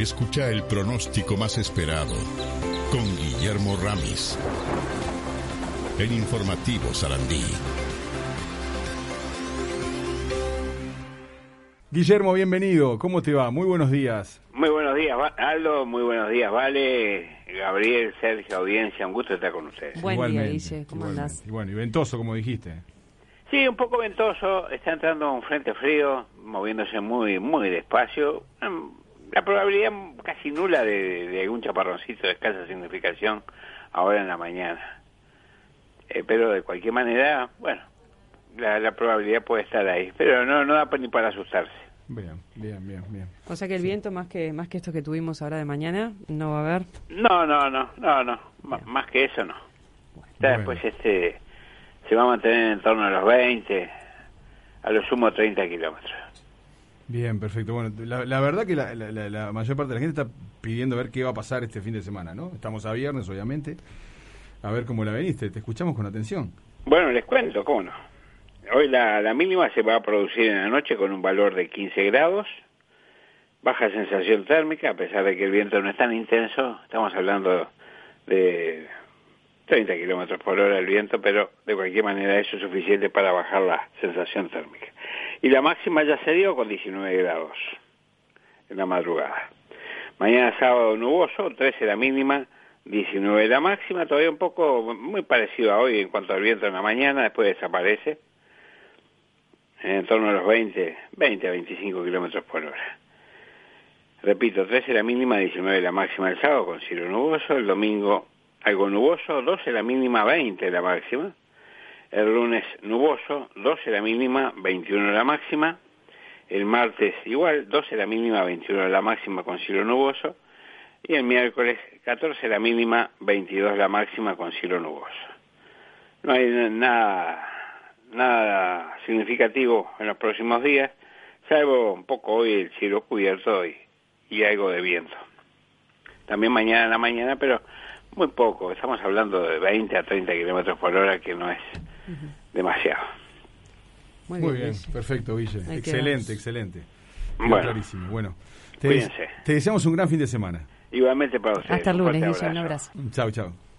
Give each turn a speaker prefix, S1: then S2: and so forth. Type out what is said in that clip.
S1: Escucha el pronóstico más esperado con Guillermo Ramis. El informativo Sarandí.
S2: Guillermo, bienvenido. ¿Cómo te va? Muy buenos días.
S3: Muy buenos días, Aldo. Muy buenos días, Vale. Gabriel, Sergio, audiencia. Un gusto estar con ustedes.
S4: Buen día, Guille. ¿Cómo andás?
S2: Y bueno, y ventoso, como dijiste.
S3: Sí, un poco ventoso. Está entrando un frente frío, moviéndose muy, muy despacio. La probabilidad casi nula de, algún chaparroncito de escasa significación ahora en la mañana. Eh, pero de cualquier manera, bueno, la, probabilidad puede estar ahí. Pero no, no da ni para asustarse.
S2: Bien, bien, bien, bien.
S4: O sea que el viento más que más que esto que tuvimos ahora de mañana no va a haber.
S3: No, no, no, no, no. más que eso no. Ya después este se va a mantener en torno a los 20, a lo sumo 30 kilómetros.
S2: Bien, perfecto. Bueno, la, verdad que la, mayor parte de la gente está pidiendo ver qué va a pasar este fin de semana, ¿no? Estamos a viernes, obviamente. A ver cómo la veniste. Te escuchamos con atención.
S3: Bueno, les cuento, ¿cómo no? Hoy la, la mínima se va a producir en la noche con un valor de 15 grados. Baja sensación térmica, a pesar de que el viento no es tan intenso. Estamos hablando de 30 kilómetros por hora el viento, pero de cualquier manera eso es suficiente para bajar la sensación térmica. Y la máxima ya se dio con 19 grados en la madrugada. Mañana sábado nuboso, 13 la mínima, 19 la máxima, todavía un poco muy parecido a hoy en cuanto al viento en la mañana, después desaparece, en torno a los 20, 20 a 25 kilómetros por hora. Repito, 13 la mínima, 19 la máxima el sábado con cielo nuboso, el domingo algo nuboso, 12 la mínima, 20 la máxima, el lunes nuboso, 12 la mínima, 21 la máxima. El martes igual, 12 la mínima, 21 la máxima con cielo nuboso. Y el miércoles 14 la mínima, 22 la máxima con cielo nuboso. No hay nada, nada significativo en los próximos días, salvo un poco hoy el cielo cubierto y, y algo de viento. También mañana en la mañana, pero muy poco. Estamos hablando de 20 a 30 kilómetros por hora, que no es demasiado.
S2: Muy bien, perfecto, Guille. excelente, excelente.
S3: bueno,
S2: clarísimo. Bueno, te, te deseamos un gran fin de semana.
S3: Igualmente para ustedes.
S4: Hasta el lunes, Guille, un abrazo.
S2: Chao, chao.